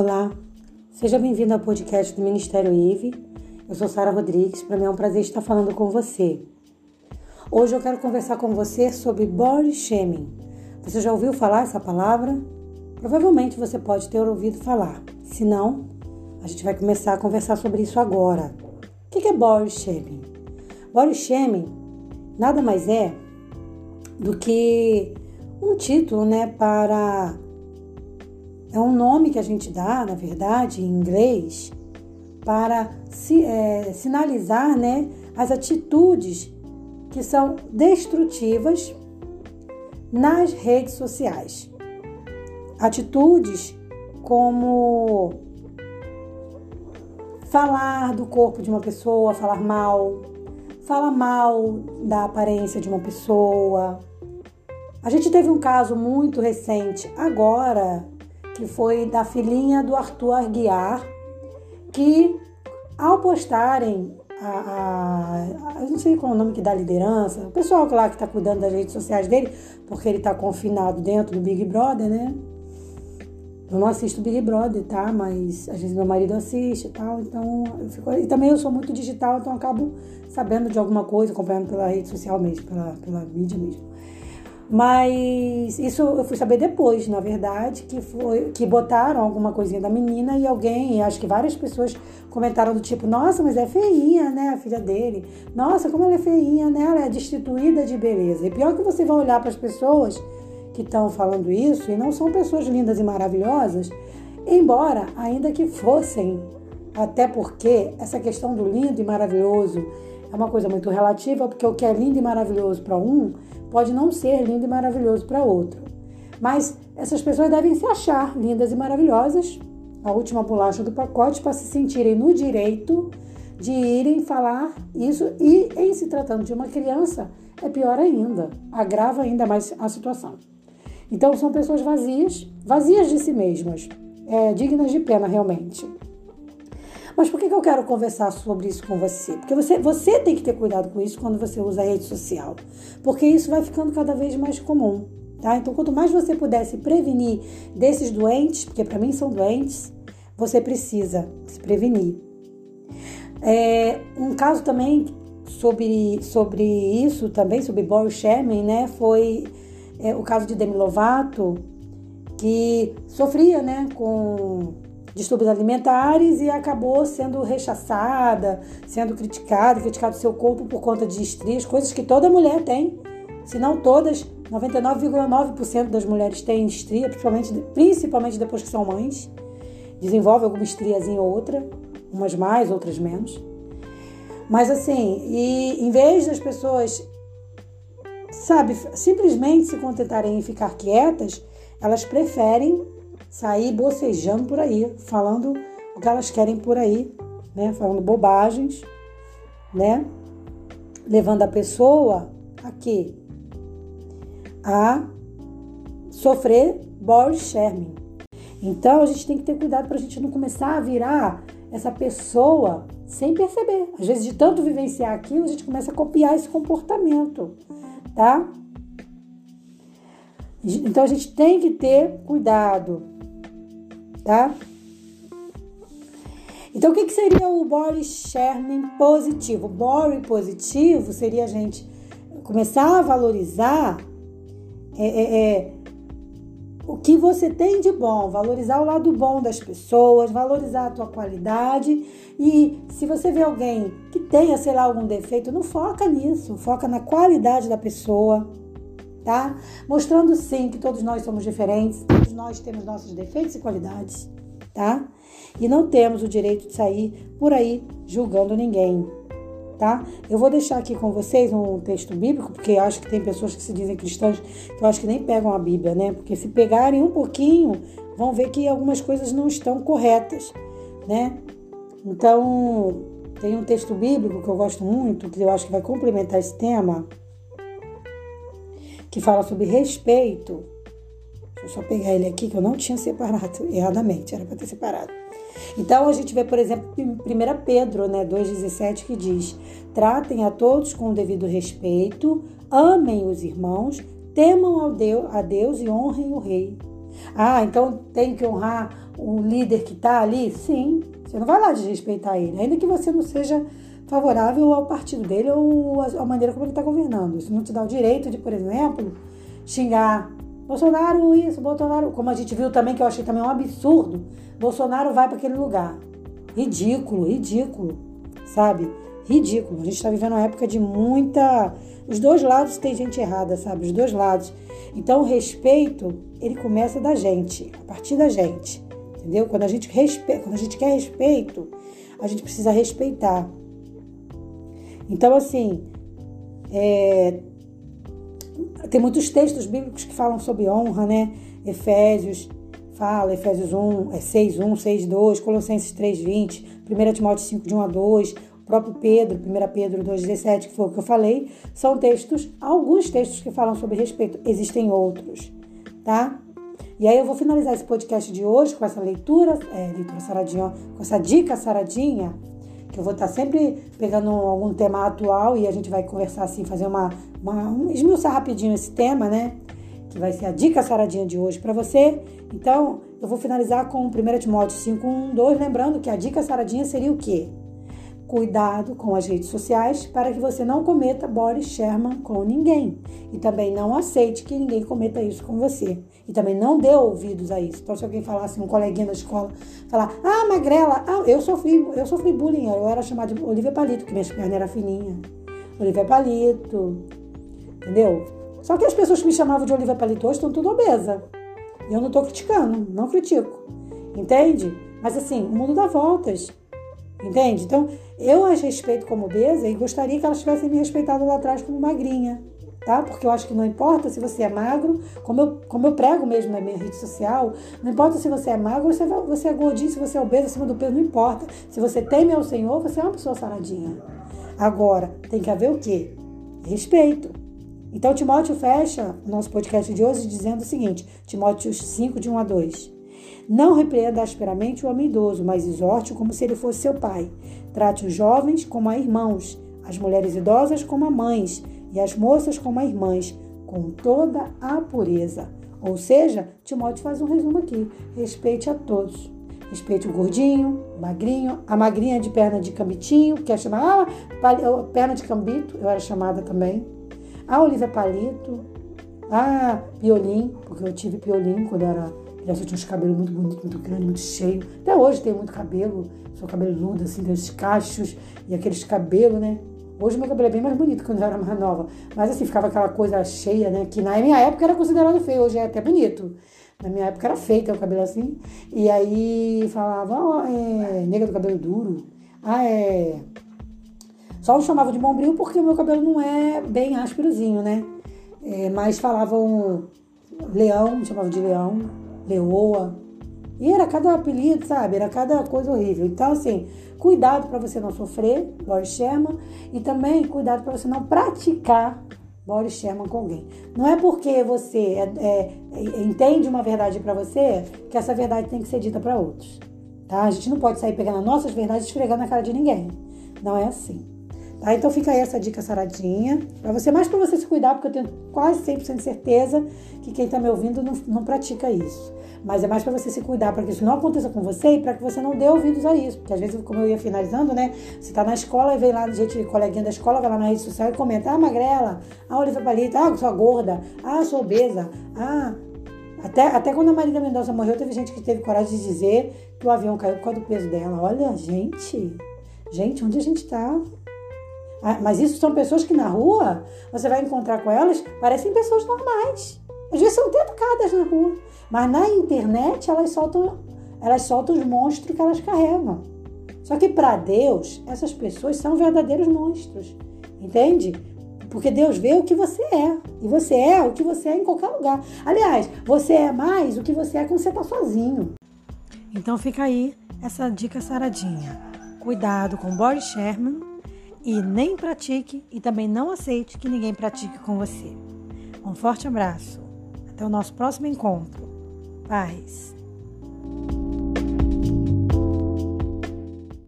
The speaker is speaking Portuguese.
Olá, seja bem-vindo ao podcast do Ministério IVE. Eu sou Sara Rodrigues, para mim é um prazer estar falando com você. Hoje eu quero conversar com você sobre body shaming. Você já ouviu falar essa palavra? Provavelmente você pode ter ouvido falar. Se não, a gente vai começar a conversar sobre isso agora. O que é body shaming? Body shaming nada mais é do que um título, né, para é um nome que a gente dá, na verdade, em inglês, para é, sinalizar né, as atitudes que são destrutivas nas redes sociais. Atitudes como falar do corpo de uma pessoa, falar mal, falar mal da aparência de uma pessoa. A gente teve um caso muito recente agora que foi da filhinha do Arthur Aguiar, que ao postarem a, a, a, não sei qual é o nome que dá liderança, o pessoal lá que está cuidando das redes sociais dele, porque ele está confinado dentro do Big Brother, né? Eu não assisto Big Brother, tá? Mas às vezes meu marido assiste e tal, então eu fico. E também eu sou muito digital, então acabo sabendo de alguma coisa, acompanhando pela rede social mesmo, pela, pela mídia mesmo. Mas isso eu fui saber depois, na verdade, que foi que botaram alguma coisinha da menina e alguém, acho que várias pessoas comentaram do tipo: "Nossa, mas é feinha, né, a filha dele. Nossa, como ela é feinha, né? Ela é destituída de beleza". E pior que você vai olhar para as pessoas que estão falando isso e não são pessoas lindas e maravilhosas, embora ainda que fossem, até porque essa questão do lindo e maravilhoso é uma coisa muito relativa, porque o que é lindo e maravilhoso para um pode não ser lindo e maravilhoso para outro. Mas essas pessoas devem se achar lindas e maravilhosas, a última bolacha do pacote, para se sentirem no direito de irem falar isso. E em se tratando de uma criança, é pior ainda, agrava ainda mais a situação. Então são pessoas vazias, vazias de si mesmas, é, dignas de pena realmente. Mas por que, que eu quero conversar sobre isso com você? Porque você, você tem que ter cuidado com isso quando você usa a rede social. Porque isso vai ficando cada vez mais comum. Tá? Então, quanto mais você puder se prevenir desses doentes, porque para mim são doentes, você precisa se prevenir. É, um caso também sobre, sobre isso, também sobre body shaming, né, foi é, o caso de Demi Lovato, que sofria né, com distúrbios alimentares e acabou sendo rechaçada, sendo criticada, criticado seu corpo por conta de estrias, coisas que toda mulher tem, se não todas, 99,9% das mulheres têm estria, principalmente, principalmente depois que são mães. Desenvolve alguma estriazinha ou outra, umas mais, outras menos. Mas assim, e em vez das pessoas, sabe, simplesmente se contentarem em ficar quietas, elas preferem sair bocejando por aí, falando o que elas querem por aí, né? Falando bobagens, né? Levando a pessoa a quê? A sofrer body shaming. Então a gente tem que ter cuidado para a gente não começar a virar essa pessoa sem perceber. Às vezes, de tanto vivenciar aquilo, a gente começa a copiar esse comportamento, tá? Então a gente tem que ter cuidado tá? Então, o que, que seria o body shaming positivo? Body positivo seria a gente começar a valorizar é, é, é, o que você tem de bom, valorizar o lado bom das pessoas, valorizar a tua qualidade. E se você vê alguém que tenha, sei lá, algum defeito, não foca nisso, foca na qualidade da pessoa, tá? Mostrando sim que todos nós somos diferentes, todos nós temos nossos defeitos e qualidades, tá? E não temos o direito de sair por aí julgando ninguém, tá? Eu vou deixar aqui com vocês um texto bíblico, porque acho que tem pessoas que se dizem cristãs que eu acho que nem pegam a Bíblia, né? Porque se pegarem um pouquinho, vão ver que algumas coisas não estão corretas, né? Então, tem um texto bíblico que eu gosto muito, que eu acho que vai complementar esse tema, que fala sobre respeito. Deixa eu só pegar ele aqui, que eu não tinha separado erradamente, era para ter separado. Então a gente vê, por exemplo, 1 Pedro né, 2,17 que diz: tratem a todos com o devido respeito, amem os irmãos, temam ao Deus, a Deus e honrem o rei. Ah, então tem que honrar o líder que está ali? Sim, você não vai lá desrespeitar ele, ainda que você não seja favorável ao partido dele ou à maneira como ele está governando. Isso não te dá o direito de, por exemplo, xingar Bolsonaro isso, Bolsonaro, como a gente viu também, que eu achei também um absurdo, Bolsonaro vai para aquele lugar. Ridículo, ridículo, sabe? Ridículo. A gente está vivendo uma época de muita. Os dois lados tem gente errada, sabe? Os dois lados. Então, o respeito, ele começa da gente, a partir da gente. Entendeu? Quando a gente, respe... Quando a gente quer respeito, a gente precisa respeitar. Então, assim, é... tem muitos textos bíblicos que falam sobre honra, né? Efésios fala, Efésios 1, é 6, 1, 6, 2, Colossenses 3, 20, 1 Timóteo 5, de 1 a 2, o próprio Pedro, 1 Pedro 2, 17, que foi o que eu falei, são textos, alguns textos que falam sobre respeito, existem outros, tá? E aí eu vou finalizar esse podcast de hoje com essa leitura, é, leitura saradinha, com essa dica saradinha, que eu vou estar sempre pegando algum tema atual e a gente vai conversar assim, fazer uma, uma um, esmiuçar rapidinho esse tema, né? Que vai ser a dica saradinha de hoje para você. Então, eu vou finalizar com 1 Timóteo 5, 1, 2, lembrando que a dica saradinha seria o quê? Cuidado com as redes sociais para que você não cometa Boris Sherman com ninguém. E também não aceite que ninguém cometa isso com você. E também não dê ouvidos a isso. Então, se alguém falasse, um coleguinha da escola, falar, ah, magrela, ah, eu sofri, eu sofri bullying, eu era chamada de Olivia Palito, que minha perna era fininha. Olivia Palito, entendeu? Só que as pessoas que me chamavam de Olivia Palito hoje estão tudo obesa. E eu não estou criticando, não critico. Entende? Mas assim, o mundo dá voltas. Entende? Então, eu as respeito como obesa e gostaria que elas tivessem me respeitado lá atrás como magrinha, tá? Porque eu acho que não importa se você é magro, como eu, como eu prego mesmo na minha rede social, não importa se você é magro ou se você é gordinho, se você é obeso acima do peso, não importa. Se você teme ao Senhor, você é uma pessoa saradinha. Agora, tem que haver o quê? Respeito. Então, Timóteo fecha o nosso podcast de hoje dizendo o seguinte: Timóteo 5, de 1 a 2. Não repreenda asperamente o homem idoso, mas exorte-o como se ele fosse seu pai. Trate os jovens como a irmãos, as mulheres idosas como a mães e as moças como a irmãs, com toda a pureza. Ou seja, Timóteo faz um resumo aqui: respeite a todos. Respeite o gordinho, o magrinho, a magrinha de perna de cambitinho, que é chamada ah, perna de cambito, eu era chamada também. A Olivia Palito, a Piolim, porque eu tive Piolim quando era criança, eu tinha uns cabelos muito bonitos, muito grandes, muito cheios. Até hoje tenho muito cabelo, sou cabeluda, assim, dos cachos e aqueles cabelos, né? Hoje meu cabelo é bem mais bonito quando eu era mais nova. Mas assim, ficava aquela coisa cheia, né? Que na minha época era considerado feio, hoje é até bonito. Na minha época era feio o cabelo assim. E aí falava, ó, oh, é nega do cabelo duro. Ah, é. Só eu chamava de bombril porque o meu cabelo não é bem ásperozinho, né? É, mas falavam leão, chamavam de leão, leoa. E era cada apelido, sabe? Era cada coisa horrível. Então, assim, cuidado para você não sofrer Boris Sherman e também cuidado para você não praticar Boris Sherman com alguém. Não é porque você é, é, é entende uma verdade para você que essa verdade tem que ser dita para outros. Tá? A gente não pode sair pegando as nossas verdades e esfregando na cara de ninguém. Não é assim. Tá? Então fica aí essa dica saradinha para você, mais para você se cuidar, porque eu tenho quase 100% de certeza que quem está me ouvindo não, não pratica isso. Mas é mais para você se cuidar, para que isso não aconteça com você e para que você não dê ouvidos a isso. Porque às vezes, como eu ia finalizando, né? Você tá na escola e vem lá, gente, coleguinha da escola, vai lá na rede social e comenta: ah, magrela, ah, Olivia Palita, ah, sou gorda, ah, sou obesa, ah. Até, até quando a Marília Mendonça morreu, teve gente que teve coragem de dizer que o avião caiu por causa do peso dela. Olha, gente, gente, onde a gente tá? Ah, mas isso são pessoas que na rua você vai encontrar com elas, parecem pessoas normais. Às vezes são até educadas na rua. Mas na internet elas soltam, elas soltam os monstros que elas carregam. Só que para Deus, essas pessoas são verdadeiros monstros. Entende? Porque Deus vê o que você é. E você é o que você é em qualquer lugar. Aliás, você é mais o que você é quando você está sozinho. Então fica aí essa dica saradinha. Cuidado com Boris Sherman e nem pratique e também não aceite que ninguém pratique com você. Um forte abraço. Até o nosso próximo encontro. Paz.